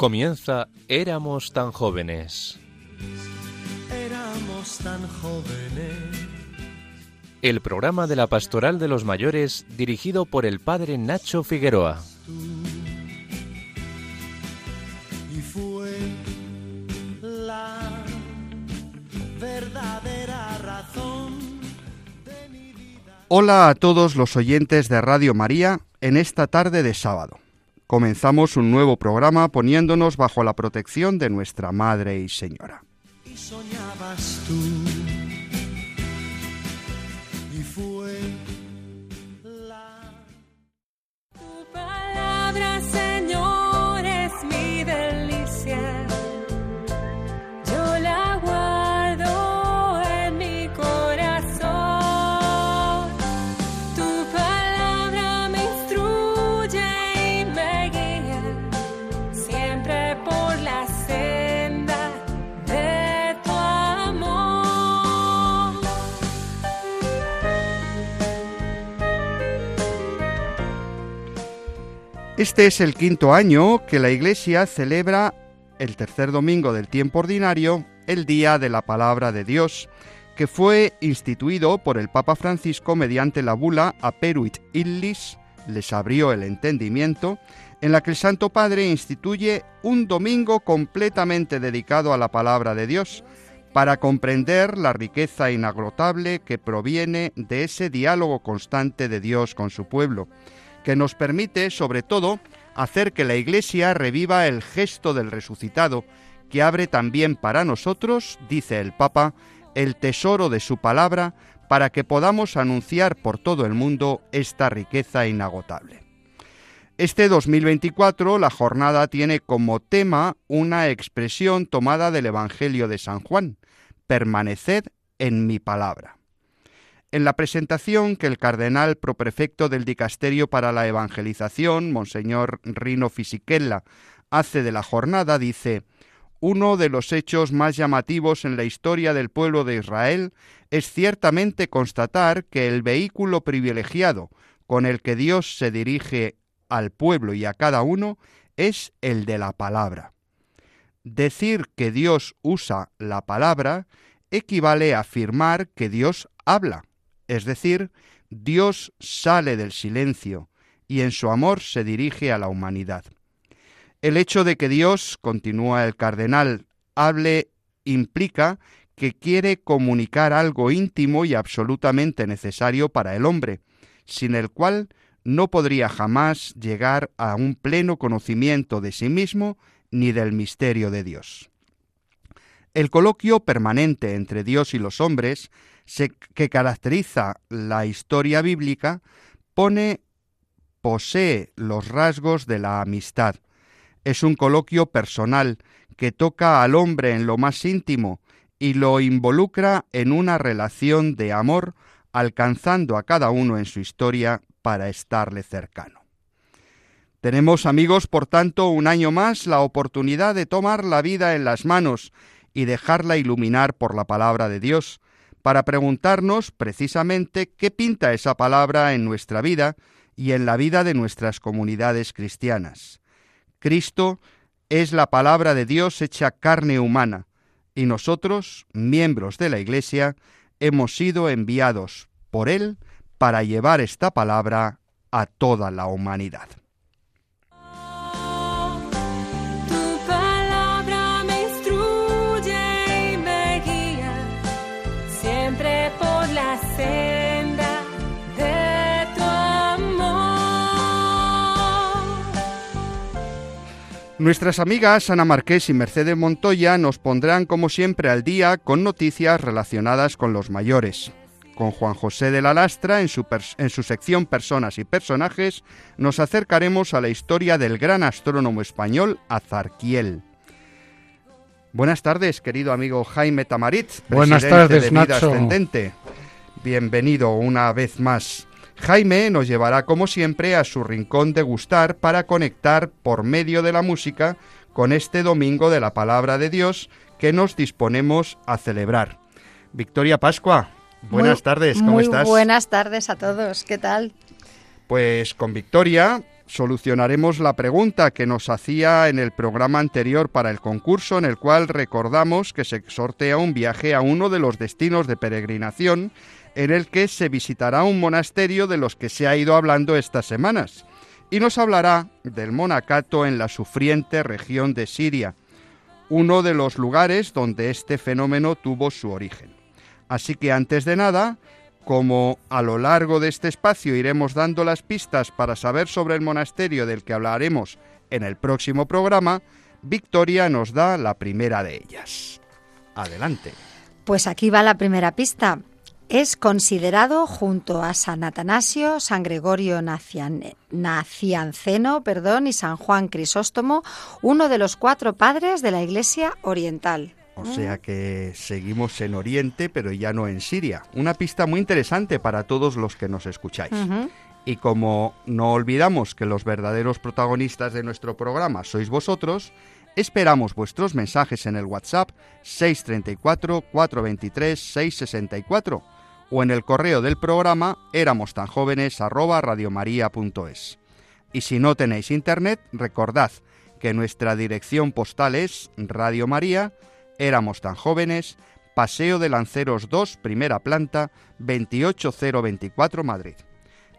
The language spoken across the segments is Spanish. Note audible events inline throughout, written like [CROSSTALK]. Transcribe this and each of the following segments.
Comienza Éramos tan jóvenes. Éramos tan jóvenes. El programa de la Pastoral de los Mayores dirigido por el padre Nacho Figueroa. Y fue la verdadera razón de mi vida. Hola a todos los oyentes de Radio María en esta tarde de sábado. Comenzamos un nuevo programa poniéndonos bajo la protección de nuestra Madre y Señora. Y soñabas tú. Y fue la Tu palabra, Este es el quinto año que la Iglesia celebra el tercer domingo del tiempo ordinario, el Día de la Palabra de Dios, que fue instituido por el Papa Francisco mediante la bula Aperuit Illis, les abrió el entendimiento, en la que el Santo Padre instituye un domingo completamente dedicado a la palabra de Dios, para comprender la riqueza inagotable que proviene de ese diálogo constante de Dios con su pueblo, que nos permite, sobre todo, hacer que la Iglesia reviva el gesto del resucitado, que abre también para nosotros, dice el Papa, el tesoro de su palabra, para que podamos anunciar por todo el mundo esta riqueza inagotable. Este 2024 la jornada tiene como tema una expresión tomada del Evangelio de San Juan, permaneced en mi palabra. En la presentación que el cardenal proprefecto del Dicasterio para la Evangelización, Monseñor Rino Fisichella, hace de la jornada, dice, uno de los hechos más llamativos en la historia del pueblo de Israel es ciertamente constatar que el vehículo privilegiado con el que Dios se dirige al pueblo y a cada uno es el de la palabra. Decir que Dios usa la palabra equivale a afirmar que Dios habla, es decir, Dios sale del silencio y en su amor se dirige a la humanidad. El hecho de que Dios, continúa el cardenal, hable implica que quiere comunicar algo íntimo y absolutamente necesario para el hombre, sin el cual no podría jamás llegar a un pleno conocimiento de sí mismo ni del misterio de Dios. El coloquio permanente entre Dios y los hombres, que caracteriza la historia bíblica, pone, posee los rasgos de la amistad. Es un coloquio personal que toca al hombre en lo más íntimo y lo involucra en una relación de amor, alcanzando a cada uno en su historia para estarle cercano. Tenemos, amigos, por tanto, un año más la oportunidad de tomar la vida en las manos y dejarla iluminar por la palabra de Dios, para preguntarnos precisamente qué pinta esa palabra en nuestra vida y en la vida de nuestras comunidades cristianas. Cristo es la palabra de Dios hecha carne humana, y nosotros, miembros de la Iglesia, hemos sido enviados por Él para llevar esta palabra a toda la humanidad. Nuestras amigas Ana Marqués y Mercedes Montoya nos pondrán como siempre al día con noticias relacionadas con los mayores. Con Juan José de la Lastra, en su, pers- en su sección Personas y Personajes, nos acercaremos a la historia del gran astrónomo español Azarquiel. Buenas tardes, querido amigo Jaime Tamarit, Buenas tardes, de Vida Nacho. Ascendente. Bienvenido una vez más. Jaime nos llevará como siempre a su rincón de gustar para conectar por medio de la música con este domingo de la palabra de Dios que nos disponemos a celebrar. Victoria Pascua, buenas Muy- tardes, ¿cómo muy estás? Buenas tardes a todos, ¿qué tal? Pues con Victoria solucionaremos la pregunta que nos hacía en el programa anterior para el concurso, en el cual recordamos que se sortea un viaje a uno de los destinos de peregrinación en el que se visitará un monasterio de los que se ha ido hablando estas semanas. Y nos hablará del monacato en la sufriente región de Siria, uno de los lugares donde este fenómeno tuvo su origen. Así que antes de nada, como a lo largo de este espacio iremos dando las pistas para saber sobre el monasterio del que hablaremos en el próximo programa, Victoria nos da la primera de ellas. Adelante. Pues aquí va la primera pista. Es considerado junto a San Atanasio, San Gregorio Nacian- Nacianceno perdón, y San Juan Crisóstomo uno de los cuatro padres de la Iglesia Oriental. O sea que seguimos en Oriente, pero ya no en Siria. Una pista muy interesante para todos los que nos escucháis. Y como no olvidamos que los verdaderos protagonistas de nuestro programa sois vosotros, esperamos vuestros mensajes en el WhatsApp 634 423 664 o en el correo del programa éramos tan jóvenes arroba radiomaria.es. Y si no tenéis internet, recordad que nuestra dirección postal es Radio María, éramos tan jóvenes, Paseo de Lanceros 2, primera planta, 28024 Madrid.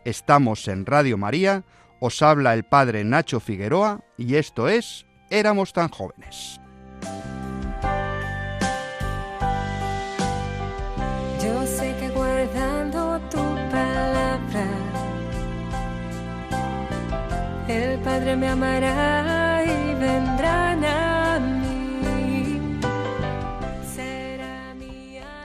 Estamos en Radio María, os habla el padre Nacho Figueroa y esto es Éramos tan jóvenes. Yo sé que guardando tu palabra, el Padre me amará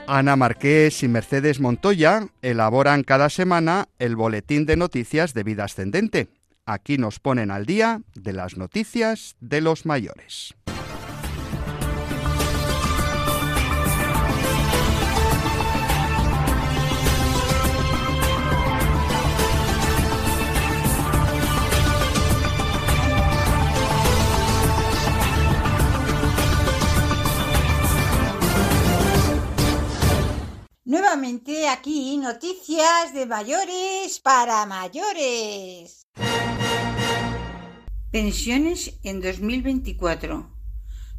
Ana Marqués y Mercedes Montoya elaboran cada semana el boletín de noticias de vida ascendente. Aquí nos ponen al día de las noticias de los mayores. Nuevamente aquí noticias de mayores para mayores. Pensiones en 2024.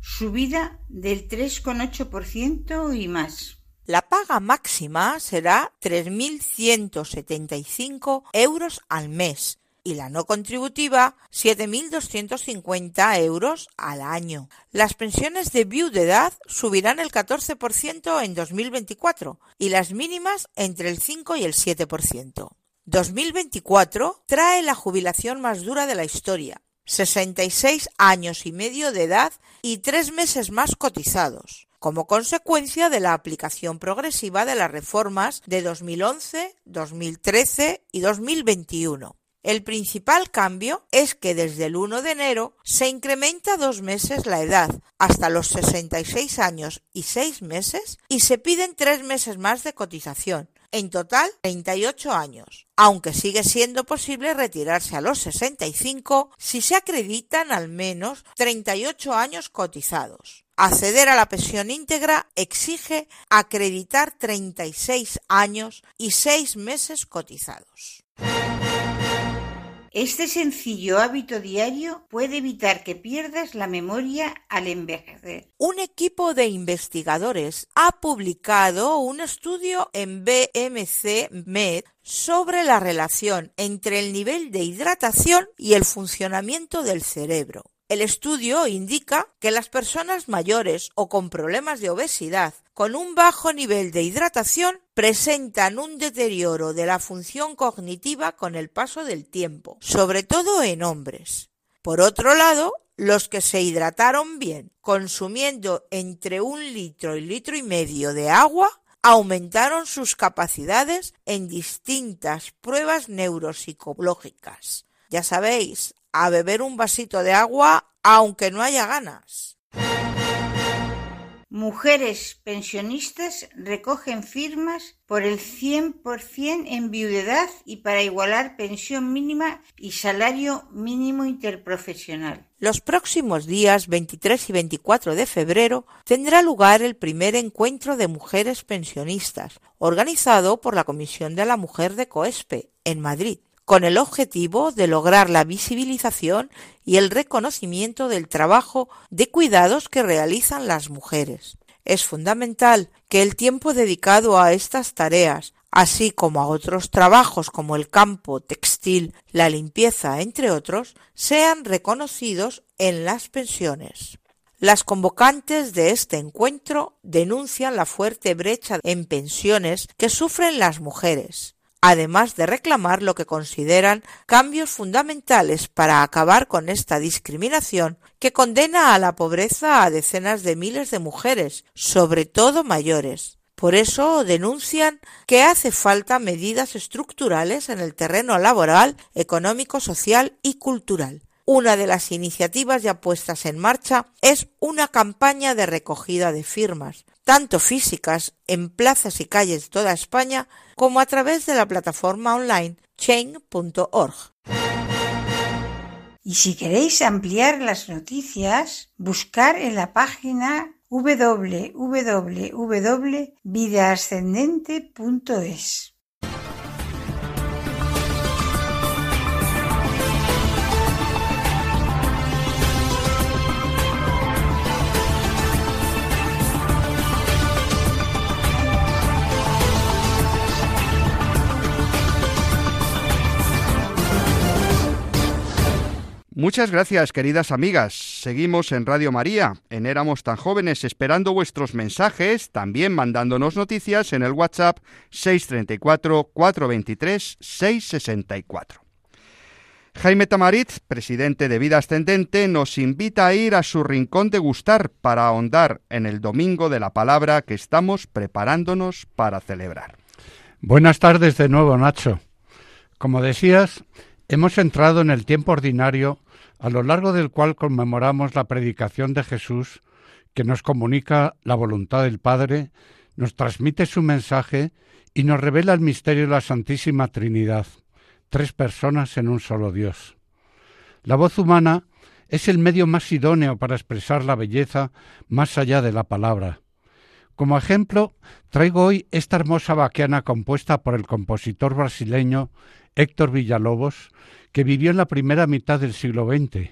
Subida del 3,8% y más. La paga máxima será 3.175 euros al mes y la no contributiva 7.250 euros al año. Las pensiones de viudedad subirán el 14% en 2024 y las mínimas entre el 5 y el 7%. 2024 trae la jubilación más dura de la historia. 66 años y medio de edad y tres meses más cotizados como consecuencia de la aplicación progresiva de las reformas de 2011, 2013 y 2021. El principal cambio es que desde el 1 de enero se incrementa dos meses la edad hasta los 66 años y 6 meses y se piden tres meses más de cotización, en total 38 años, aunque sigue siendo posible retirarse a los 65 si se acreditan al menos 38 años cotizados. Acceder a la pensión íntegra exige acreditar 36 años y 6 meses cotizados. Este sencillo hábito diario puede evitar que pierdas la memoria al envejecer. Un equipo de investigadores ha publicado un estudio en BMC Med sobre la relación entre el nivel de hidratación y el funcionamiento del cerebro. El estudio indica que las personas mayores o con problemas de obesidad con un bajo nivel de hidratación presentan un deterioro de la función cognitiva con el paso del tiempo, sobre todo en hombres. Por otro lado, los que se hidrataron bien, consumiendo entre un litro y litro y medio de agua, aumentaron sus capacidades en distintas pruebas neuropsicológicas. Ya sabéis, a beber un vasito de agua aunque no haya ganas. Mujeres pensionistas recogen firmas por el 100% en viudedad y para igualar pensión mínima y salario mínimo interprofesional. Los próximos días 23 y 24 de febrero tendrá lugar el primer encuentro de mujeres pensionistas, organizado por la Comisión de la Mujer de COESPE, en Madrid. Con el objetivo de lograr la visibilización y el reconocimiento del trabajo de cuidados que realizan las mujeres. Es fundamental que el tiempo dedicado a estas tareas, así como a otros trabajos como el campo, textil, la limpieza, entre otros, sean reconocidos en las pensiones. Las convocantes de este encuentro denuncian la fuerte brecha en pensiones que sufren las mujeres, además de reclamar lo que consideran cambios fundamentales para acabar con esta discriminación que condena a la pobreza a decenas de miles de mujeres, sobre todo mayores. Por eso denuncian que hace falta medidas estructurales en el terreno laboral, económico, social y cultural. Una de las iniciativas ya puestas en marcha es una campaña de recogida de firmas, tanto físicas en plazas y calles de toda España como a través de la plataforma online chain.org. Y si queréis ampliar las noticias, buscar en la página www.vidaascendente.es. Muchas gracias, queridas amigas. Seguimos en Radio María, en Éramos tan jóvenes, esperando vuestros mensajes, también mandándonos noticias en el WhatsApp 634-423-664. Jaime Tamarit, presidente de Vida Ascendente, nos invita a ir a su rincón de gustar para ahondar en el domingo de la palabra que estamos preparándonos para celebrar. Buenas tardes de nuevo, Nacho. Como decías, hemos entrado en el tiempo ordinario a lo largo del cual conmemoramos la predicación de Jesús, que nos comunica la voluntad del Padre, nos transmite su mensaje y nos revela el misterio de la Santísima Trinidad, tres personas en un solo Dios. La voz humana es el medio más idóneo para expresar la belleza más allá de la palabra. Como ejemplo, traigo hoy esta hermosa vaquiana compuesta por el compositor brasileño Héctor Villalobos, que vivió en la primera mitad del siglo XX.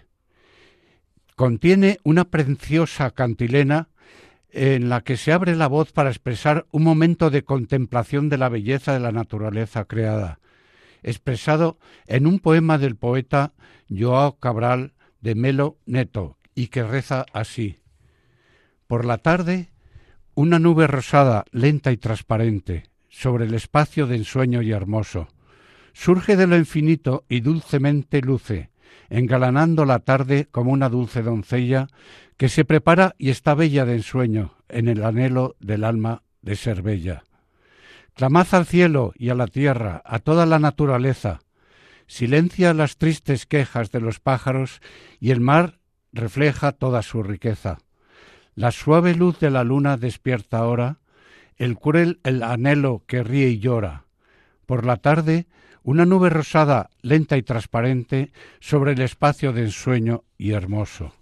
Contiene una preciosa cantilena en la que se abre la voz para expresar un momento de contemplación de la belleza de la naturaleza creada, expresado en un poema del poeta Joao Cabral de Melo Neto, y que reza así. Por la tarde, una nube rosada, lenta y transparente, sobre el espacio de ensueño y hermoso surge de lo infinito y dulcemente luce, engalanando la tarde como una dulce doncella que se prepara y está bella de ensueño en el anhelo del alma de ser bella. Clamad al cielo y a la tierra, a toda la naturaleza, silencia las tristes quejas de los pájaros y el mar refleja toda su riqueza. La suave luz de la luna despierta ahora, el cruel el anhelo que ríe y llora. Por la tarde una nube rosada, lenta y transparente, sobre el espacio de ensueño y hermoso.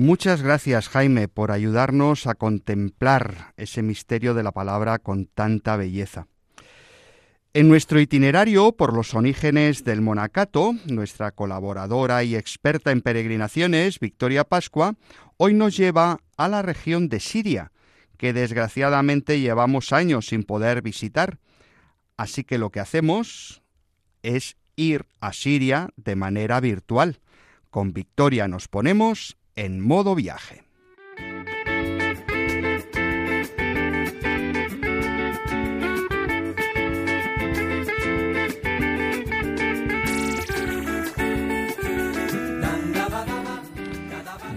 Muchas gracias Jaime por ayudarnos a contemplar ese misterio de la palabra con tanta belleza. En nuestro itinerario por los orígenes del monacato, nuestra colaboradora y experta en peregrinaciones, Victoria Pascua, hoy nos lleva a la región de Siria, que desgraciadamente llevamos años sin poder visitar. Así que lo que hacemos es ir a Siria de manera virtual. Con Victoria nos ponemos en modo viaje.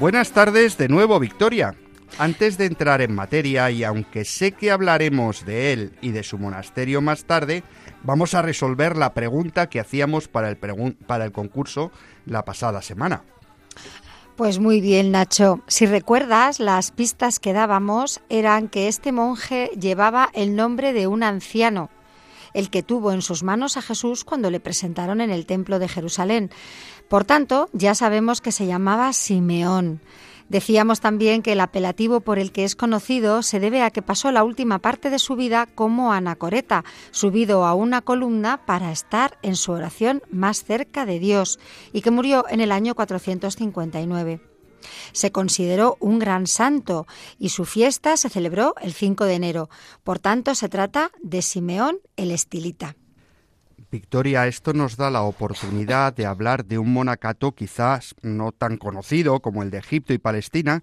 Buenas tardes de nuevo, Victoria. Antes de entrar en materia, y aunque sé que hablaremos de él y de su monasterio más tarde, vamos a resolver la pregunta que hacíamos para el, para el concurso la pasada semana. Pues muy bien, Nacho. Si recuerdas, las pistas que dábamos eran que este monje llevaba el nombre de un anciano, el que tuvo en sus manos a Jesús cuando le presentaron en el templo de Jerusalén. Por tanto, ya sabemos que se llamaba Simeón. Decíamos también que el apelativo por el que es conocido se debe a que pasó la última parte de su vida como anacoreta, subido a una columna para estar en su oración más cerca de Dios, y que murió en el año 459. Se consideró un gran santo y su fiesta se celebró el 5 de enero. Por tanto, se trata de Simeón el Estilita. Victoria, esto nos da la oportunidad de hablar de un monacato quizás no tan conocido como el de Egipto y Palestina,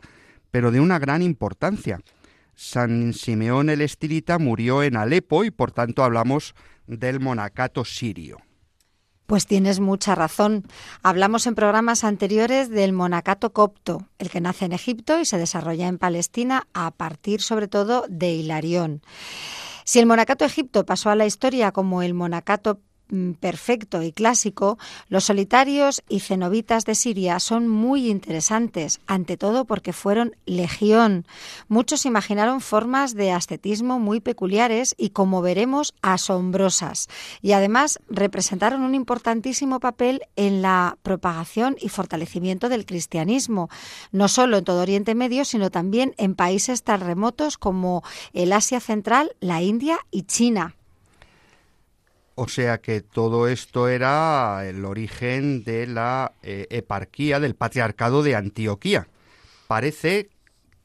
pero de una gran importancia. San Simeón el Estilita murió en Alepo y por tanto hablamos del monacato sirio. Pues tienes mucha razón. Hablamos en programas anteriores del monacato copto, el que nace en Egipto y se desarrolla en Palestina a partir sobre todo de Hilarión. Si el monacato egipto pasó a la historia como el monacato perfecto y clásico, los solitarios y cenobitas de Siria son muy interesantes, ante todo porque fueron legión. Muchos imaginaron formas de ascetismo muy peculiares y, como veremos, asombrosas. Y además representaron un importantísimo papel en la propagación y fortalecimiento del cristianismo, no solo en todo Oriente Medio, sino también en países tan remotos como el Asia Central, la India y China. O sea que todo esto era el origen de la eh, eparquía del patriarcado de Antioquía. Parece,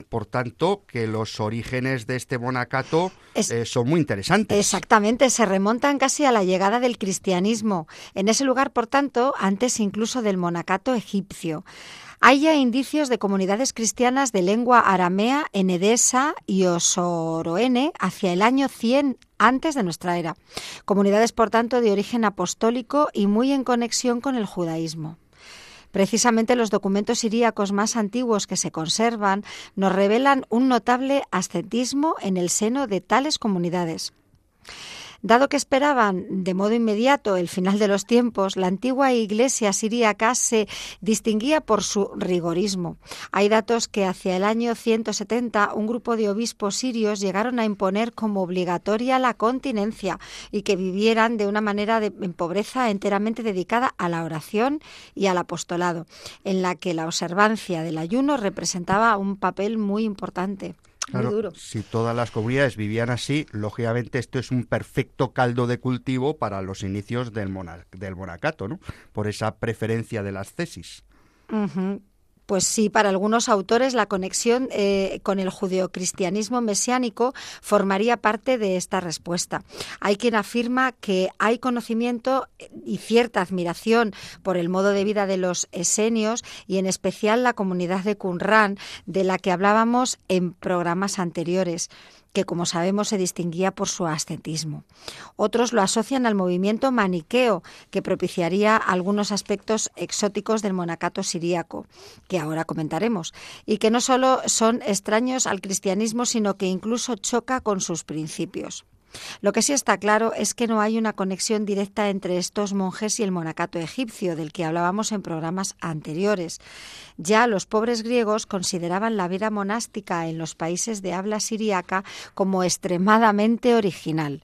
por tanto, que los orígenes de este monacato eh, son muy interesantes. Exactamente, se remontan casi a la llegada del cristianismo. En ese lugar, por tanto, antes incluso del monacato egipcio. Hay ya indicios de comunidades cristianas de lengua aramea en Edesa y Osoroene hacia el año 100 antes de nuestra era. Comunidades, por tanto, de origen apostólico y muy en conexión con el judaísmo. Precisamente los documentos siríacos más antiguos que se conservan nos revelan un notable ascetismo en el seno de tales comunidades. Dado que esperaban de modo inmediato el final de los tiempos, la antigua iglesia siríaca se distinguía por su rigorismo. Hay datos que hacia el año 170 un grupo de obispos sirios llegaron a imponer como obligatoria la continencia y que vivieran de una manera de, en pobreza enteramente dedicada a la oración y al apostolado, en la que la observancia del ayuno representaba un papel muy importante. Claro, si todas las comunidades vivían así, lógicamente esto es un perfecto caldo de cultivo para los inicios del, del monacato, ¿no? Por esa preferencia de las tesis. Pues sí, para algunos autores la conexión eh, con el judeocristianismo mesiánico formaría parte de esta respuesta. Hay quien afirma que hay conocimiento y cierta admiración por el modo de vida de los esenios y en especial la comunidad de Qumran, de la que hablábamos en programas anteriores que como sabemos se distinguía por su ascetismo. Otros lo asocian al movimiento maniqueo, que propiciaría algunos aspectos exóticos del monacato siríaco, que ahora comentaremos, y que no solo son extraños al cristianismo, sino que incluso choca con sus principios. Lo que sí está claro es que no hay una conexión directa entre estos monjes y el monacato egipcio, del que hablábamos en programas anteriores. Ya los pobres griegos consideraban la vida monástica en los países de habla siríaca como extremadamente original.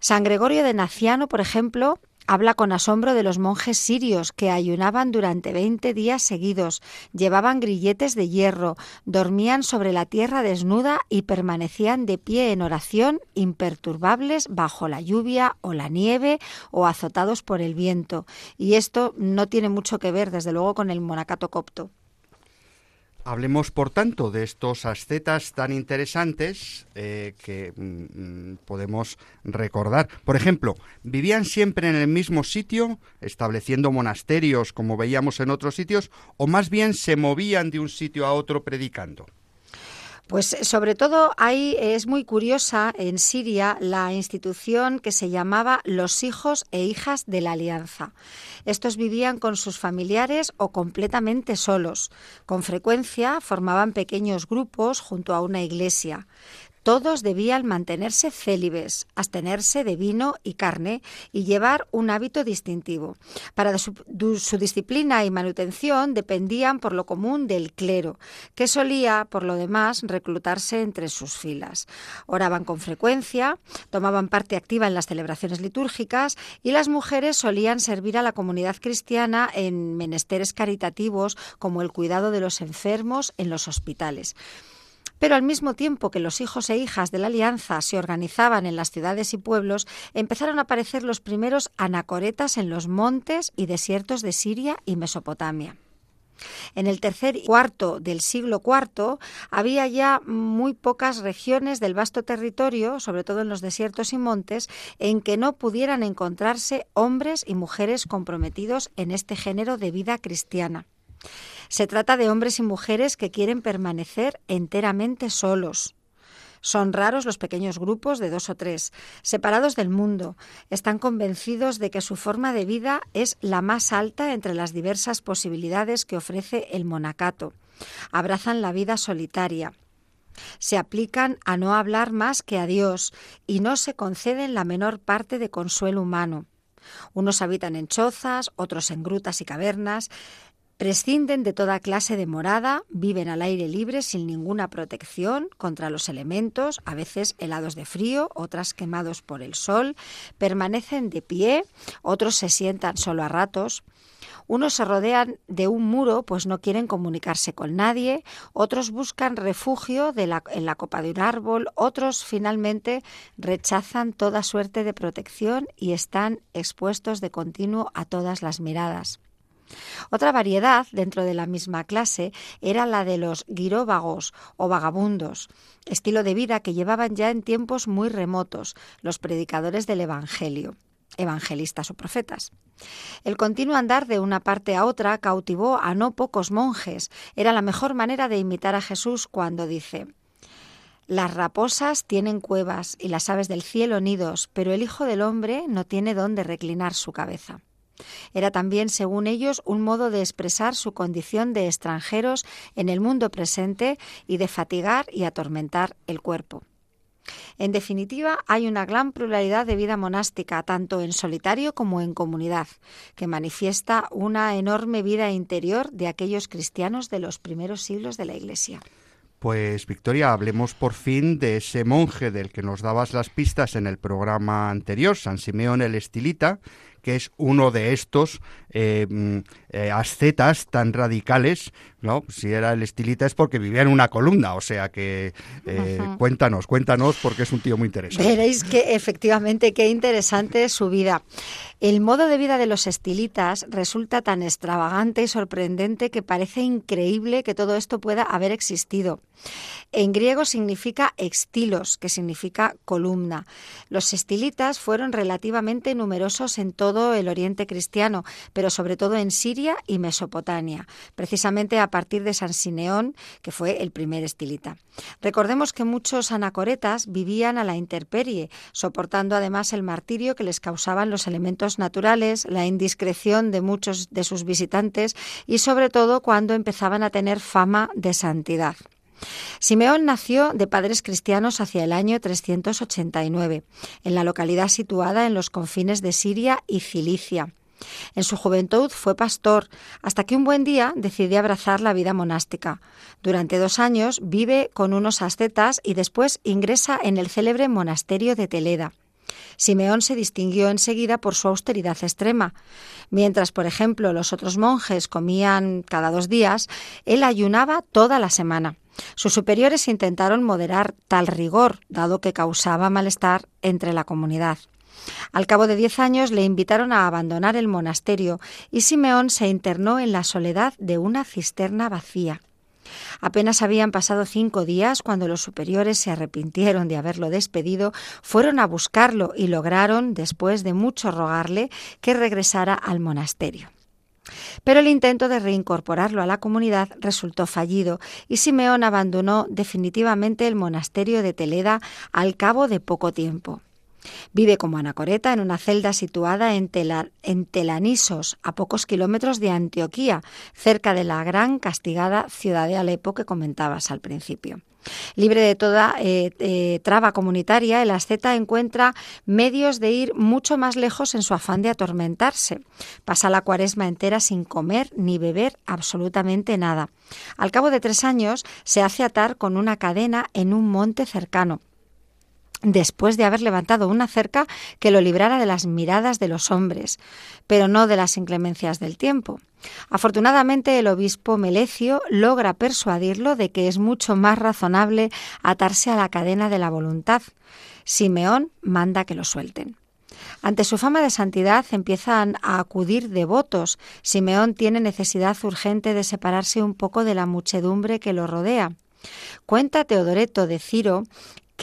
San Gregorio de Naciano, por ejemplo, Habla con asombro de los monjes sirios que ayunaban durante 20 días seguidos, llevaban grilletes de hierro, dormían sobre la tierra desnuda y permanecían de pie en oración imperturbables bajo la lluvia o la nieve o azotados por el viento. Y esto no tiene mucho que ver, desde luego, con el monacato copto. Hablemos, por tanto, de estos ascetas tan interesantes eh, que mm, mm, podemos recordar. Por ejemplo, vivían siempre en el mismo sitio, estableciendo monasterios como veíamos en otros sitios, o más bien se movían de un sitio a otro predicando. Pues sobre todo ahí es muy curiosa en Siria la institución que se llamaba los hijos e hijas de la alianza. Estos vivían con sus familiares o completamente solos. Con frecuencia formaban pequeños grupos junto a una iglesia. Todos debían mantenerse célibes, abstenerse de vino y carne y llevar un hábito distintivo. Para su, su, disciplina y manutención dependían por lo común del clero, que solía, por lo demás, reclutarse entre sus filas. Oraban con frecuencia, tomaban parte activa en las celebraciones litúrgicas y las mujeres solían servir a la comunidad cristiana en menesteres caritativos como el cuidado de los enfermos en los hospitales. Pero al mismo tiempo que los hijos e hijas de la Alianza se organizaban en las ciudades y pueblos, empezaron a aparecer los primeros anacoretas en los montes y desiertos de Siria y Mesopotamia. En el tercer y cuarto del siglo IV había ya muy pocas regiones del vasto territorio, sobre todo en los desiertos y montes, en que no pudieran encontrarse hombres y mujeres comprometidos en este género de vida cristiana. Se trata de hombres y mujeres que quieren permanecer enteramente solos. Son raros los pequeños grupos de dos o tres, separados del mundo. Están convencidos de que su forma de vida es la más alta entre las diversas posibilidades que ofrece el monacato. Abrazan la vida solitaria. Se aplican a no hablar más que a Dios y no se conceden la menor parte de consuelo humano. Unos habitan en chozas, otros en grutas y cavernas, Prescinden de toda clase de morada, viven al aire libre sin ninguna protección contra los elementos, a veces helados de frío, otras quemados por el sol, permanecen de pie, otros se sientan solo a ratos. Unos se rodean de un muro, pues no quieren comunicarse con nadie, otros buscan refugio en la copa de un árbol, otros finalmente rechazan toda suerte de protección y están expuestos de continuo a todas las miradas. Otra variedad dentro de la misma clase era la de los giróvagos o vagabundos, estilo de vida que llevaban ya en tiempos muy remotos los predicadores del Evangelio evangelistas o profetas. El continuo andar de una parte a otra cautivó a no pocos monjes. Era la mejor manera de imitar a Jesús cuando dice Las raposas tienen cuevas y las aves del cielo nidos, pero el Hijo del Hombre no tiene dónde reclinar su cabeza. Era también, según ellos, un modo de expresar su condición de extranjeros en el mundo presente y de fatigar y atormentar el cuerpo. En definitiva, hay una gran pluralidad de vida monástica, tanto en solitario como en comunidad, que manifiesta una enorme vida interior de aquellos cristianos de los primeros siglos de la Iglesia. Pues Victoria, hablemos por fin de ese monje del que nos dabas las pistas en el programa anterior, San Simeón el Estilita, que es uno de estos eh, mm, eh, ascetas tan radicales, ¿no? Si era el estilita es porque vivía en una columna, o sea que eh, cuéntanos, cuéntanos porque es un tío muy interesante. Veréis que efectivamente qué interesante es su vida. El modo de vida de los estilitas resulta tan extravagante y sorprendente que parece increíble que todo esto pueda haber existido. En griego significa extilos, que significa columna. Los estilitas fueron relativamente numerosos en todo el Oriente cristiano, pero sobre todo en Siria y Mesopotamia, precisamente a partir de San Sineón, que fue el primer estilita. Recordemos que muchos anacoretas vivían a la intemperie, soportando además el martirio que les causaban los elementos naturales, la indiscreción de muchos de sus visitantes y sobre todo cuando empezaban a tener fama de santidad. Simeón nació de padres cristianos hacia el año 389, en la localidad situada en los confines de Siria y Cilicia. En su juventud fue pastor, hasta que un buen día decidió abrazar la vida monástica. Durante dos años vive con unos ascetas y después ingresa en el célebre monasterio de Teleda. Simeón se distinguió enseguida por su austeridad extrema. Mientras, por ejemplo, los otros monjes comían cada dos días, él ayunaba toda la semana. Sus superiores intentaron moderar tal rigor, dado que causaba malestar entre la comunidad. Al cabo de diez años le invitaron a abandonar el monasterio y Simeón se internó en la soledad de una cisterna vacía. Apenas habían pasado cinco días cuando los superiores se arrepintieron de haberlo despedido, fueron a buscarlo y lograron, después de mucho rogarle, que regresara al monasterio. Pero el intento de reincorporarlo a la comunidad resultó fallido y Simeón abandonó definitivamente el monasterio de Teleda al cabo de poco tiempo. Vive como anacoreta en una celda situada en, Telanisos, a pocos kilómetros de Antioquía, cerca de la gran castigada ciudad de Alepo que comentabas al principio. Libre de toda eh, eh, traba comunitaria, el asceta encuentra medios de ir mucho más lejos en su afán de atormentarse. Pasa la cuaresma entera sin comer ni beber absolutamente nada. Al cabo de tres años se hace atar con una cadena en un monte cercano después de haber levantado una cerca que lo librara de las miradas de los hombres, pero no de las inclemencias del tiempo. Afortunadamente el obispo Melecio logra persuadirlo de que es mucho más razonable atarse a la cadena de la voluntad. Simeón manda que lo suelten. Ante su fama de santidad empiezan a acudir devotos. Simeón tiene necesidad urgente de separarse un poco de la muchedumbre que lo rodea. Cuenta Teodoreto de Ciro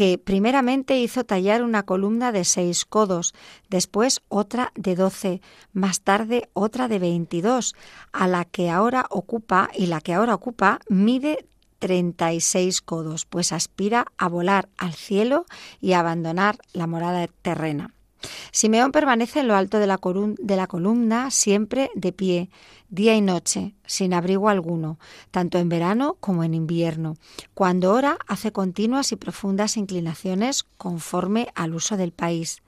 que primeramente hizo tallar una columna de seis codos, después otra de doce, más tarde otra de veintidós, a la que ahora ocupa y la que ahora ocupa mide treinta y seis codos, pues aspira a volar al cielo y a abandonar la morada terrena. Simeón permanece en lo alto de la, de la, columna, siempre de pie, día y noche, sin abrigo alguno, tanto en verano como en invierno. Cuando ora, hace continuas y profundas inclinaciones conforme al uso del país.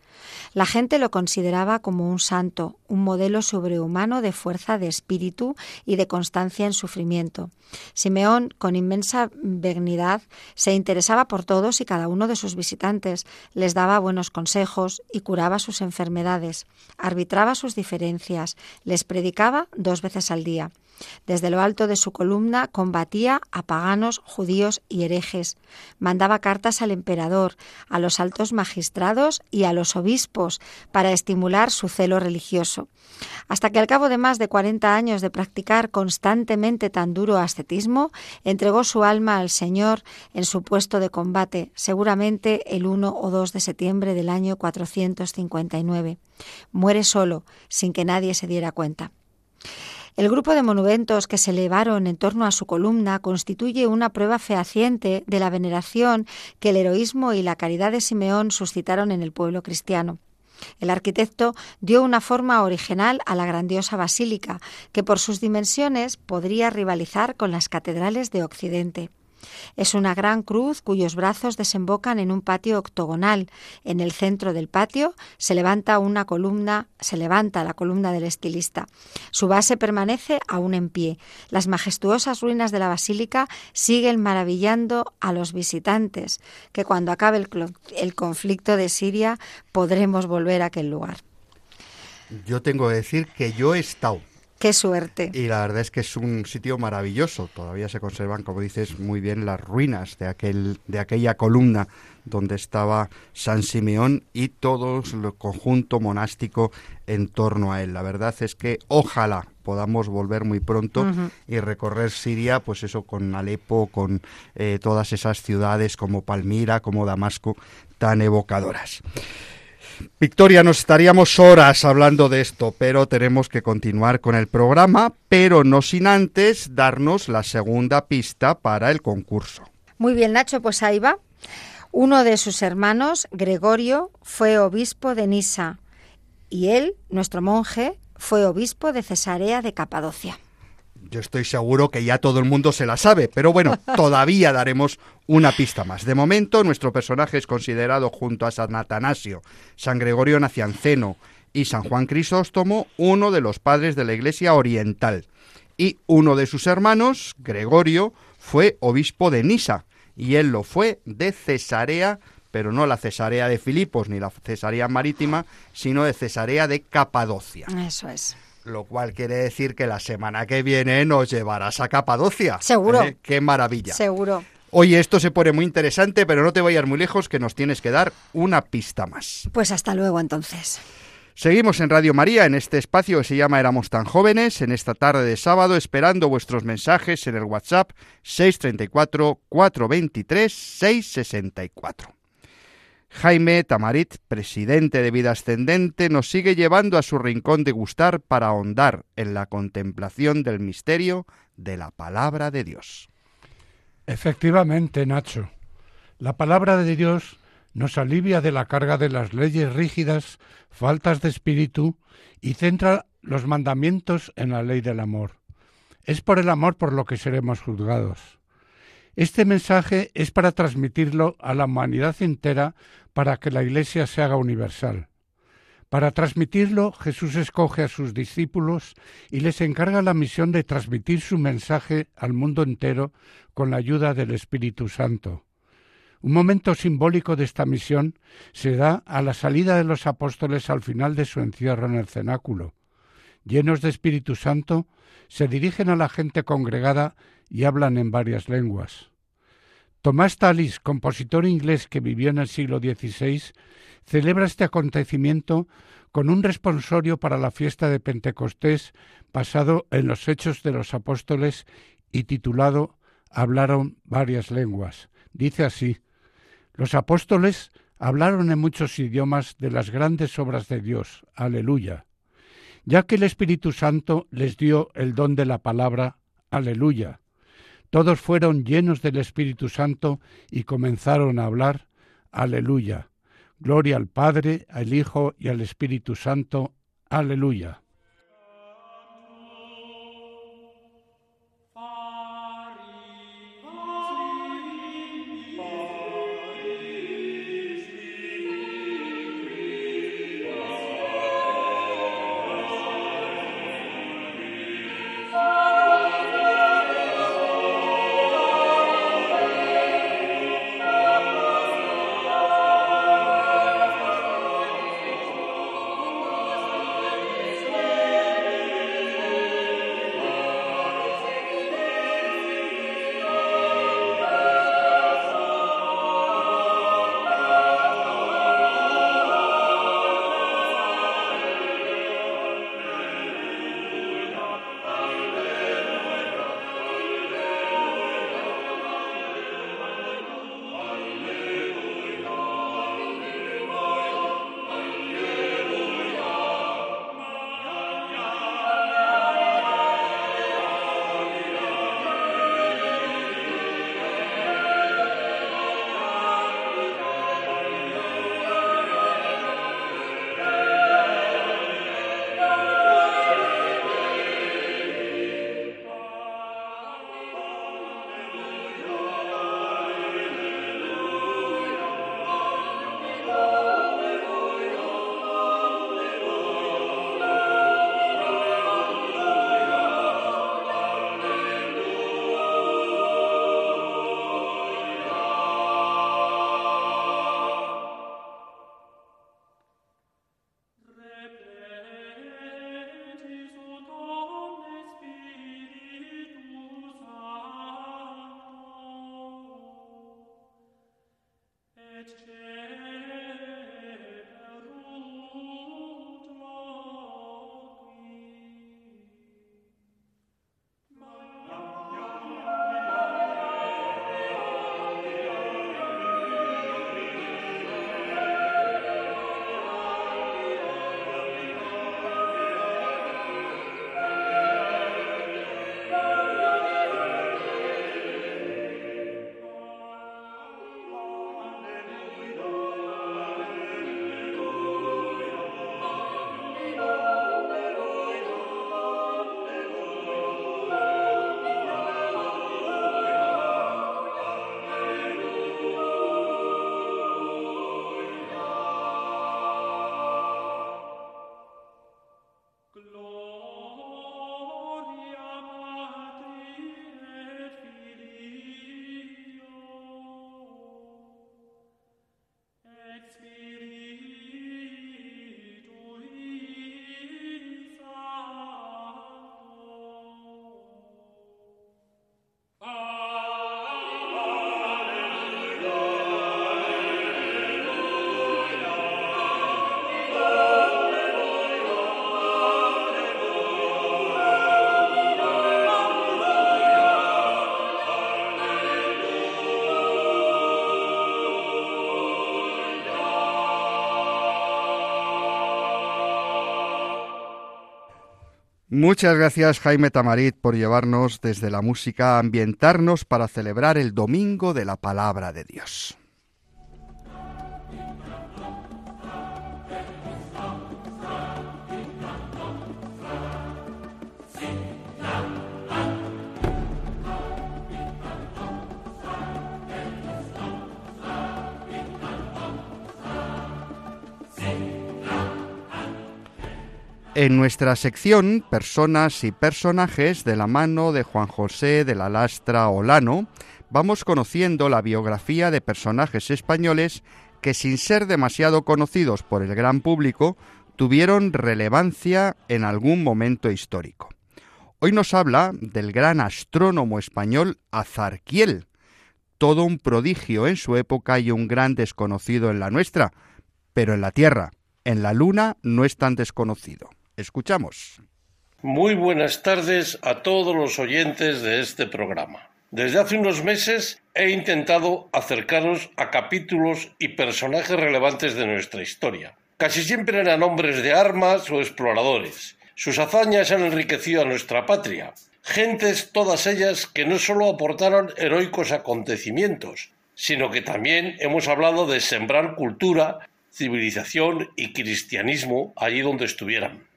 La gente lo consideraba como un santo, un modelo sobrehumano de fuerza de espíritu y de constancia en sufrimiento. Simeón, con inmensa benignidad, se interesaba por todos y cada uno de sus visitantes, les daba buenos consejos y curaba sus enfermedades, arbitraba sus diferencias, les predicaba dos veces al día. Desde lo alto de su columna combatía a paganos, judíos y herejes. Mandaba cartas al emperador, a los altos magistrados y a los obispos para estimular su celo religioso. Hasta que al cabo de más de cuarenta años de practicar constantemente tan duro ascetismo, entregó su alma al Señor en su puesto de combate, seguramente el 1 o 2 de septiembre del año 459. Muere solo, sin que nadie se diera cuenta. El grupo de monumentos que se elevaron en torno a su columna constituye una prueba fehaciente de la veneración que el heroísmo y la caridad de Simeón suscitaron en el pueblo cristiano. El arquitecto dio una forma original a la grandiosa basílica, que por sus dimensiones podría rivalizar con las catedrales de Occidente. Es una gran cruz cuyos brazos desembocan en un patio octogonal. En el centro del patio se levanta una columna, se levanta la columna del estilista. Su base permanece aún en pie. Las majestuosas ruinas de la basílica siguen maravillando a los visitantes, que cuando acabe el, el conflicto de Siria podremos volver a aquel lugar. Yo tengo que decir que yo he estado Qué suerte. Y la verdad es que es un sitio maravilloso. Todavía se conservan, como dices, muy bien las ruinas de, aquel, de aquella columna donde estaba San Simeón y todo el conjunto monástico en torno a él. La verdad es que ojalá podamos volver muy pronto y recorrer Siria, pues eso, con Alepo, con eh, todas esas ciudades como Palmira, como Damasco, tan evocadoras. Victoria, nos estaríamos horas hablando de esto, pero tenemos que continuar con el programa, pero no sin antes darnos la segunda pista para el concurso. Muy bien, Nacho, pues ahí va. Uno de sus hermanos, Gregorio, fue obispo de Nisa y él, nuestro monje, fue obispo de Cesarea de Capadocia. Yo estoy seguro que ya todo el mundo se la sabe, pero bueno, [LAUGHS] todavía daremos una pista más. De momento, nuestro personaje es considerado junto a San Atanasio, San Gregorio Nacianceno y San Juan Crisóstomo uno de los padres de la Iglesia Oriental. Y uno de sus hermanos, Gregorio, fue obispo de Nisa, y él lo fue de Cesarea pero no la Cesarea de Filipos ni la Cesarea Marítima, sino de Cesarea de Capadocia. Eso es. Lo cual quiere decir que la semana que viene nos llevarás a Capadocia. Seguro. ¿Eh? ¡Qué maravilla! Seguro. Oye, esto se pone muy interesante, pero no te vayas muy lejos que nos tienes que dar una pista más. Pues hasta luego entonces. Seguimos en Radio María, en este espacio que se llama Éramos tan jóvenes, en esta tarde de sábado, esperando vuestros mensajes en el WhatsApp 634-423-664. Jaime Tamarit, presidente de Vida Ascendente, nos sigue llevando a su rincón de gustar para ahondar en la contemplación del misterio de la palabra de Dios. Efectivamente, Nacho. La palabra de Dios nos alivia de la carga de las leyes rígidas, faltas de espíritu y centra los mandamientos en la ley del amor. Es por el amor por lo que seremos juzgados. Este mensaje es para transmitirlo a la humanidad entera para que la Iglesia se haga universal. Para transmitirlo, Jesús escoge a sus discípulos y les encarga la misión de transmitir su mensaje al mundo entero con la ayuda del Espíritu Santo. Un momento simbólico de esta misión se da a la salida de los apóstoles al final de su encierro en el cenáculo. Llenos de Espíritu Santo, se dirigen a la gente congregada y hablan en varias lenguas. Tomás Tallis, compositor inglés que vivió en el siglo XVI, celebra este acontecimiento con un responsorio para la fiesta de Pentecostés basado en los Hechos de los Apóstoles y titulado Hablaron varias lenguas. Dice así, los apóstoles hablaron en muchos idiomas de las grandes obras de Dios. Aleluya. Ya que el Espíritu Santo les dio el don de la palabra. Aleluya. Todos fueron llenos del Espíritu Santo y comenzaron a hablar. Aleluya. Gloria al Padre, al Hijo y al Espíritu Santo. Aleluya. Muchas gracias Jaime Tamarit por llevarnos desde la música a ambientarnos para celebrar el Domingo de la Palabra de Dios. En nuestra sección Personas y Personajes de la mano de Juan José de la Lastra Olano, vamos conociendo la biografía de personajes españoles que sin ser demasiado conocidos por el gran público, tuvieron relevancia en algún momento histórico. Hoy nos habla del gran astrónomo español Azarquiel, todo un prodigio en su época y un gran desconocido en la nuestra, pero en la Tierra, en la Luna no es tan desconocido. Escuchamos. Muy buenas tardes a todos los oyentes de este programa. Desde hace unos meses he intentado acercaros a capítulos y personajes relevantes de nuestra historia. Casi siempre eran hombres de armas o exploradores. Sus hazañas han enriquecido a nuestra patria. Gentes todas ellas que no solo aportaron heroicos acontecimientos, sino que también hemos hablado de sembrar cultura, civilización y cristianismo allí donde estuvieran.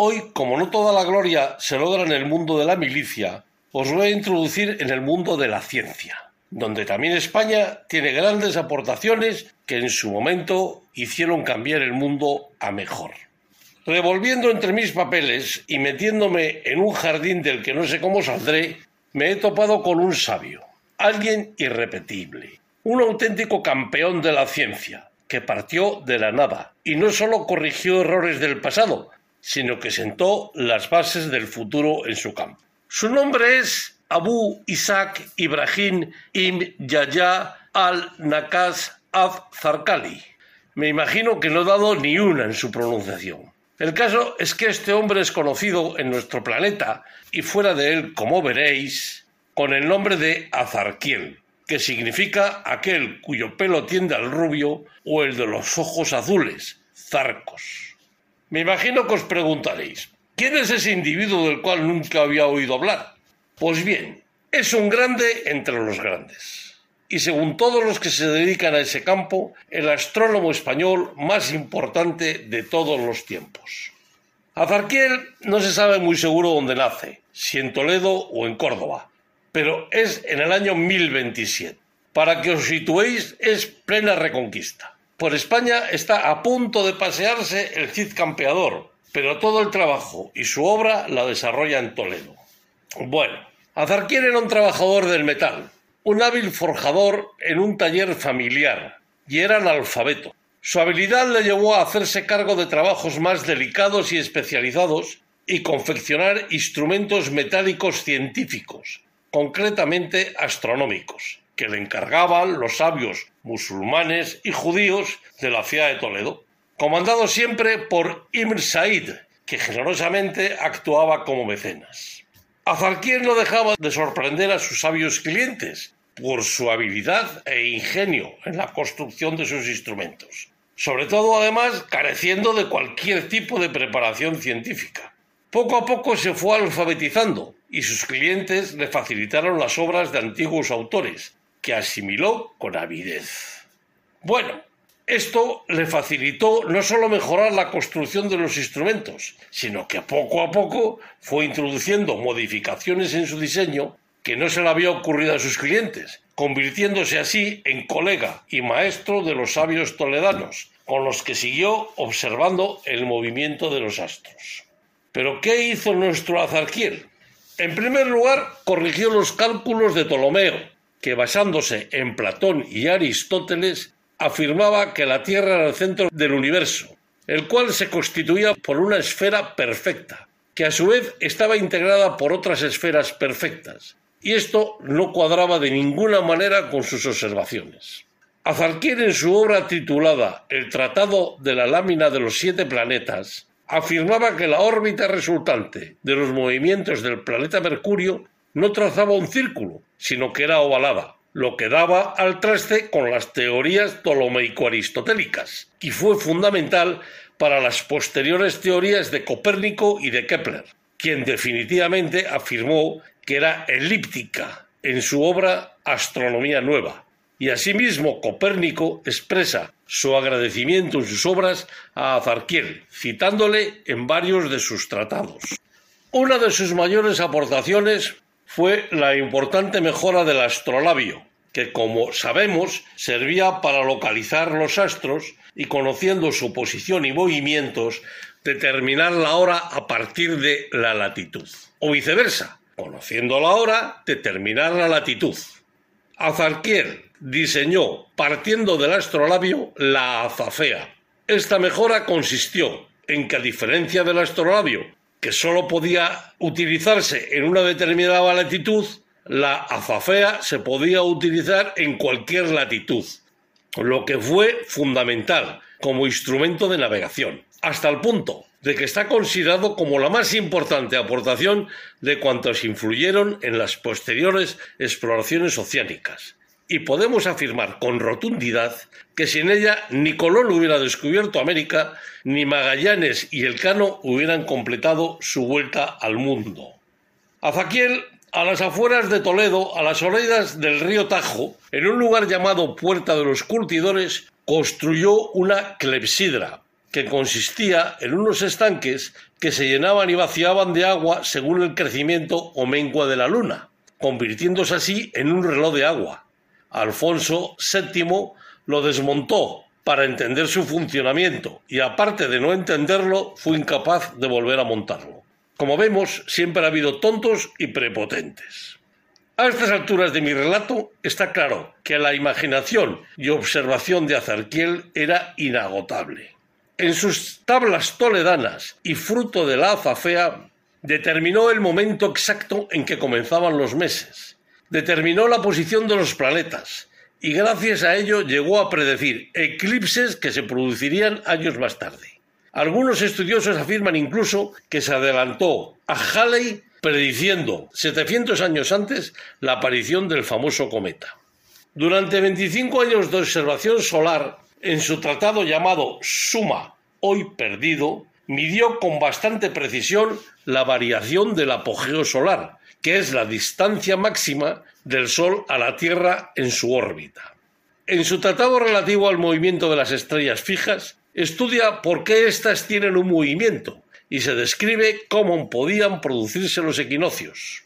Hoy, como no toda la gloria se logra en el mundo de la milicia, os voy a introducir en el mundo de la ciencia, donde también España tiene grandes aportaciones que en su momento hicieron cambiar el mundo a mejor. Revolviendo entre mis papeles y metiéndome en un jardín del que no sé cómo saldré, me he topado con un sabio, alguien irrepetible, un auténtico campeón de la ciencia, que partió de la nada y no solo corrigió errores del pasado, sino que sentó las bases del futuro en su campo. Su nombre es Abu Isaac Ibrahim Im Yaya al-Nakas az-Zarkali. Me imagino que no he dado ni una en su pronunciación. El caso es que este hombre es conocido en nuestro planeta y fuera de él, como veréis, con el nombre de Azarquiel, que significa aquel cuyo pelo tiende al rubio o el de los ojos azules, zarcos. Me imagino que os preguntaréis, ¿quién es ese individuo del cual nunca había oído hablar? Pues bien, es un grande entre los grandes. Y según todos los que se dedican a ese campo, el astrónomo español más importante de todos los tiempos. Azarquiel no se sabe muy seguro dónde nace, si en Toledo o en Córdoba, pero es en el año 1027. Para que os situéis, es plena reconquista. Por España está a punto de pasearse el Cid Campeador, pero todo el trabajo y su obra la desarrolla en Toledo. Bueno, Azarquier era un trabajador del metal, un hábil forjador en un taller familiar, y era analfabeto. Su habilidad le llevó a hacerse cargo de trabajos más delicados y especializados y confeccionar instrumentos metálicos científicos, concretamente astronómicos que le encargaban los sabios musulmanes y judíos de la ciudad de Toledo, comandado siempre por Ibn Said, que generosamente actuaba como mecenas. Azarquier no dejaba de sorprender a sus sabios clientes por su habilidad e ingenio en la construcción de sus instrumentos, sobre todo además careciendo de cualquier tipo de preparación científica. Poco a poco se fue alfabetizando y sus clientes le facilitaron las obras de antiguos autores, que asimiló con avidez. Bueno, esto le facilitó no solo mejorar la construcción de los instrumentos, sino que poco a poco fue introduciendo modificaciones en su diseño que no se le había ocurrido a sus clientes, convirtiéndose así en colega y maestro de los sabios toledanos, con los que siguió observando el movimiento de los astros. Pero ¿qué hizo nuestro Azarquiel? En primer lugar, corrigió los cálculos de Ptolomeo, que basándose en Platón y Aristóteles afirmaba que la Tierra era el centro del universo, el cual se constituía por una esfera perfecta, que a su vez estaba integrada por otras esferas perfectas, y esto no cuadraba de ninguna manera con sus observaciones. Azarquier en su obra titulada El Tratado de la Lámina de los Siete Planetas afirmaba que la órbita resultante de los movimientos del planeta Mercurio no trazaba un círculo, sino que era ovalada, lo que daba al traste con las teorías ptolomeico-aristotélicas, y fue fundamental para las posteriores teorías de Copérnico y de Kepler. quien definitivamente afirmó que era elíptica en su obra Astronomía Nueva. Y asimismo Copérnico expresa su agradecimiento en sus obras a Azarquiel, citándole en varios de sus tratados. Una de sus mayores aportaciones fue la importante mejora del astrolabio, que como sabemos servía para localizar los astros y conociendo su posición y movimientos, determinar la hora a partir de la latitud. O viceversa, conociendo la hora, determinar la latitud. Azarquiel diseñó, partiendo del astrolabio, la azafea. Esta mejora consistió en que, a diferencia del astrolabio, que sólo podía utilizarse en una determinada latitud, la azafea se podía utilizar en cualquier latitud, lo que fue fundamental como instrumento de navegación, hasta el punto de que está considerado como la más importante aportación de cuantos influyeron en las posteriores exploraciones oceánicas. Y podemos afirmar con rotundidad que sin ella ni Colón hubiera descubierto América, ni Magallanes y Elcano hubieran completado su vuelta al mundo. Azaquiel a las afueras de Toledo, a las orillas del río Tajo, en un lugar llamado Puerta de los Curtidores, construyó una clepsidra, que consistía en unos estanques que se llenaban y vaciaban de agua según el crecimiento o mengua de la luna, convirtiéndose así en un reloj de agua. Alfonso VII lo desmontó para entender su funcionamiento y aparte de no entenderlo fue incapaz de volver a montarlo. Como vemos, siempre ha habido tontos y prepotentes. A estas alturas de mi relato está claro que la imaginación y observación de Azarquiel era inagotable. En sus tablas toledanas y fruto de la azafea, determinó el momento exacto en que comenzaban los meses, determinó la posición de los planetas y gracias a ello llegó a predecir eclipses que se producirían años más tarde. Algunos estudiosos afirman incluso que se adelantó a Halley prediciendo 700 años antes la aparición del famoso cometa. Durante 25 años de observación solar, en su tratado llamado Suma, hoy perdido, midió con bastante precisión la variación del apogeo solar, que es la distancia máxima del Sol a la Tierra en su órbita. En su tratado relativo al movimiento de las estrellas fijas, estudia por qué éstas tienen un movimiento y se describe cómo podían producirse los equinoccios.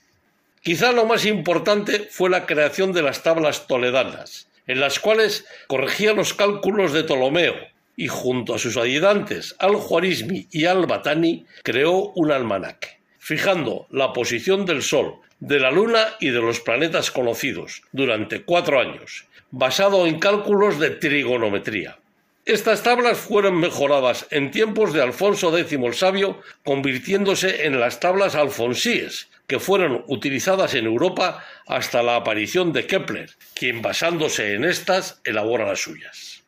Quizá lo más importante fue la creación de las tablas toledanas, en las cuales corregía los cálculos de Ptolomeo y junto a sus ayudantes Al-Juarismi y Al-Batani creó un almanaque, fijando la posición del Sol, de la Luna y de los planetas conocidos durante cuatro años, basado en cálculos de trigonometría. Estas tablas fueron mejoradas en tiempos de Alfonso X el Sabio, convirtiéndose en las tablas alfonsíes, que fueron utilizadas en Europa hasta la aparición de Kepler, quien basándose en estas elabora las suyas.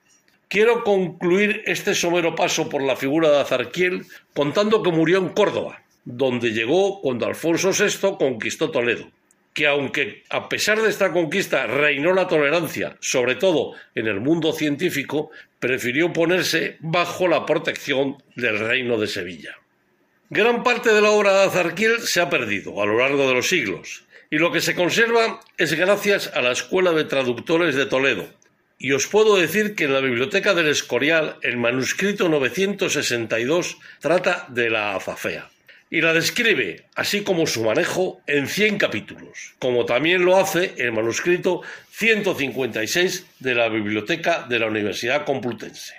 Quiero concluir este somero paso por la figura de Azarquiel contando que murió en Córdoba, donde llegó cuando Alfonso VI conquistó Toledo que aunque a pesar de esta conquista reinó la tolerancia, sobre todo en el mundo científico, prefirió ponerse bajo la protección del reino de Sevilla. Gran parte de la obra de Azarquiel se ha perdido a lo largo de los siglos, y lo que se conserva es gracias a la Escuela de Traductores de Toledo. Y os puedo decir que en la Biblioteca del Escorial el manuscrito 962 trata de la azafea y la describe, así como su manejo, en 100 capítulos, como también lo hace el manuscrito 156 de la Biblioteca de la Universidad Complutense.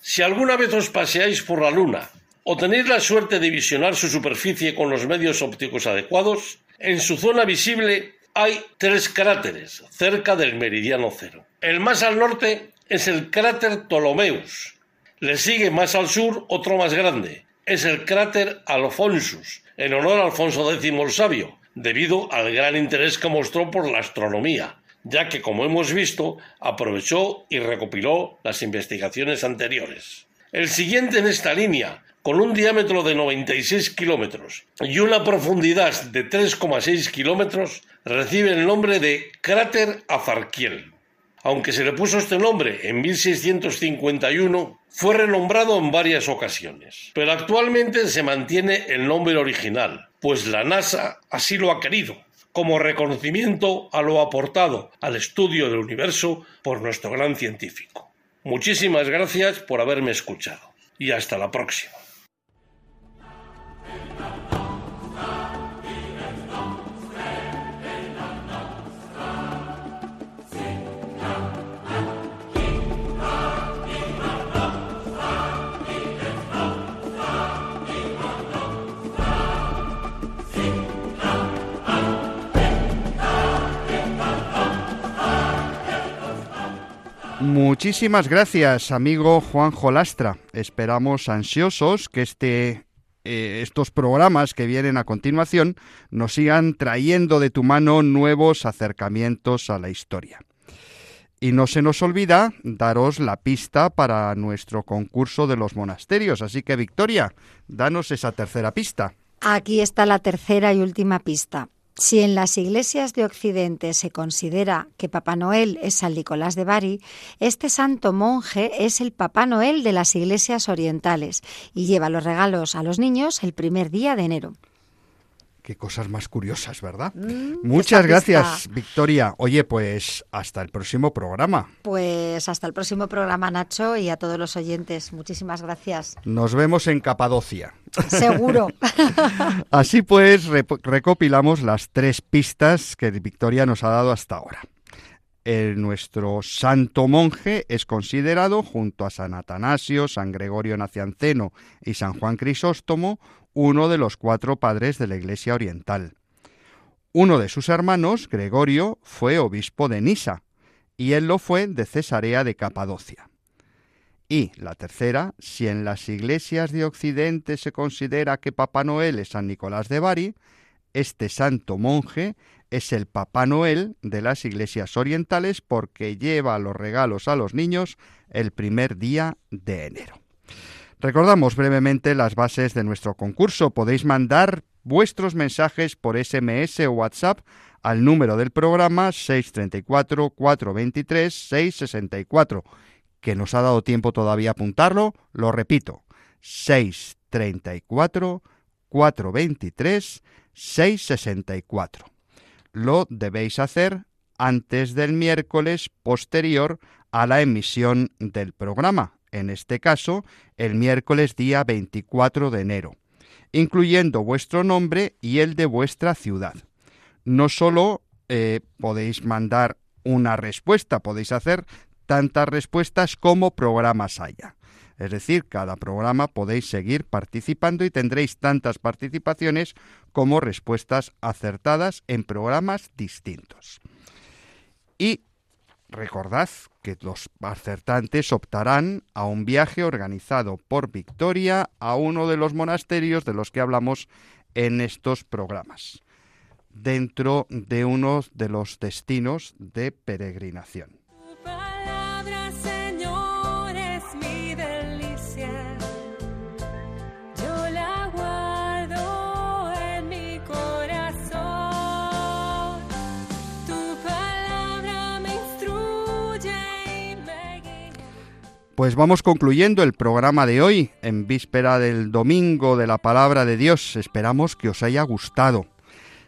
Si alguna vez os paseáis por la Luna o tenéis la suerte de visionar su superficie con los medios ópticos adecuados, en su zona visible hay tres cráteres cerca del meridiano cero. El más al norte es el cráter Ptolomeus. Le sigue más al sur otro más grande, es el cráter Alfonsus, en honor a Alfonso X el Sabio, debido al gran interés que mostró por la astronomía, ya que, como hemos visto, aprovechó y recopiló las investigaciones anteriores. El siguiente en esta línea, con un diámetro de 96 kilómetros y una profundidad de 3,6 kilómetros, recibe el nombre de cráter Azarquiel. Aunque se le puso este nombre en 1651, fue renombrado en varias ocasiones. Pero actualmente se mantiene el nombre original, pues la NASA así lo ha querido, como reconocimiento a lo aportado al estudio del universo por nuestro gran científico. Muchísimas gracias por haberme escuchado y hasta la próxima. Muchísimas gracias, amigo Juanjo Lastra. Esperamos ansiosos que este, eh, estos programas que vienen a continuación nos sigan trayendo de tu mano nuevos acercamientos a la historia. Y no se nos olvida daros la pista para nuestro concurso de los monasterios. Así que, Victoria, danos esa tercera pista. Aquí está la tercera y última pista. Si en las iglesias de Occidente se considera que Papá Noel es San Nicolás de Bari, este santo monje es el Papá Noel de las iglesias orientales y lleva los regalos a los niños el primer día de enero. Qué cosas más curiosas, ¿verdad? Mm, Muchas esta gracias, pista. Victoria. Oye, pues hasta el próximo programa. Pues hasta el próximo programa, Nacho, y a todos los oyentes. Muchísimas gracias. Nos vemos en Capadocia. Seguro. [LAUGHS] Así pues, recopilamos las tres pistas que Victoria nos ha dado hasta ahora. El- nuestro santo monje es considerado, junto a San Atanasio, San Gregorio Nacianceno y San Juan Crisóstomo, uno de los cuatro padres de la Iglesia Oriental. Uno de sus hermanos, Gregorio, fue obispo de Nisa, y él lo fue de Cesarea de Capadocia. Y la tercera, si en las iglesias de Occidente se considera que Papá Noel es San Nicolás de Bari, este santo monje es el Papá Noel de las iglesias orientales porque lleva los regalos a los niños el primer día de enero. Recordamos brevemente las bases de nuestro concurso. Podéis mandar vuestros mensajes por SMS o WhatsApp al número del programa 634 423 664 que nos ha dado tiempo todavía apuntarlo, lo repito, 634 423 664. Lo debéis hacer antes del miércoles posterior a la emisión del programa, en este caso el miércoles día 24 de enero, incluyendo vuestro nombre y el de vuestra ciudad. No solo eh, podéis mandar una respuesta, podéis hacer tantas respuestas como programas haya. Es decir, cada programa podéis seguir participando y tendréis tantas participaciones como respuestas acertadas en programas distintos. Y recordad que los acertantes optarán a un viaje organizado por Victoria a uno de los monasterios de los que hablamos en estos programas, dentro de uno de los destinos de peregrinación. Pues vamos concluyendo el programa de hoy, en víspera del domingo de la palabra de Dios. Esperamos que os haya gustado.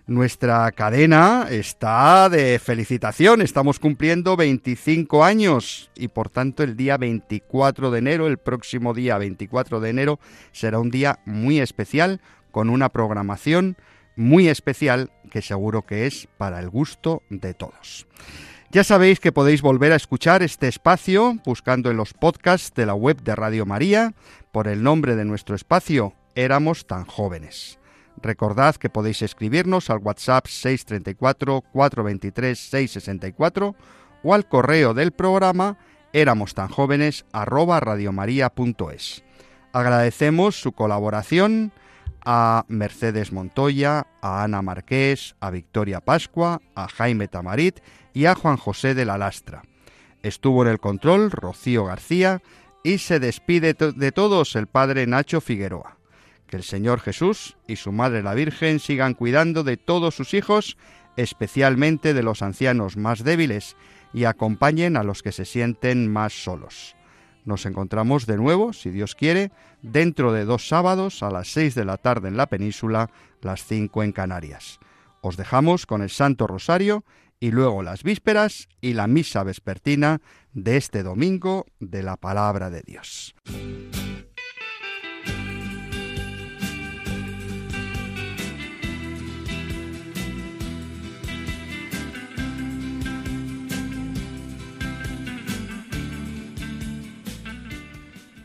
Nuestra cadena está de felicitación, estamos cumpliendo 25 años y por tanto el día 24 de enero, el próximo día 24 de enero, será un día muy especial con una programación muy especial que seguro que es para el gusto de todos. Ya sabéis que podéis volver a escuchar este espacio buscando en los podcasts de la web de Radio María por el nombre de nuestro espacio Éramos tan jóvenes. Recordad que podéis escribirnos al WhatsApp 634 423 664 o al correo del programa éramos tan jóvenes arroba radiomaria.es. Agradecemos su colaboración a Mercedes Montoya, a Ana Marqués, a Victoria Pascua, a Jaime Tamarit y a Juan José de la Lastra. Estuvo en el control Rocío García y se despide de todos el padre Nacho Figueroa. Que el Señor Jesús y su Madre la Virgen sigan cuidando de todos sus hijos, especialmente de los ancianos más débiles, y acompañen a los que se sienten más solos. Nos encontramos de nuevo, si Dios quiere, dentro de dos sábados a las seis de la tarde en la península, las cinco en Canarias. Os dejamos con el Santo Rosario y luego las vísperas y la misa vespertina de este domingo de la palabra de Dios.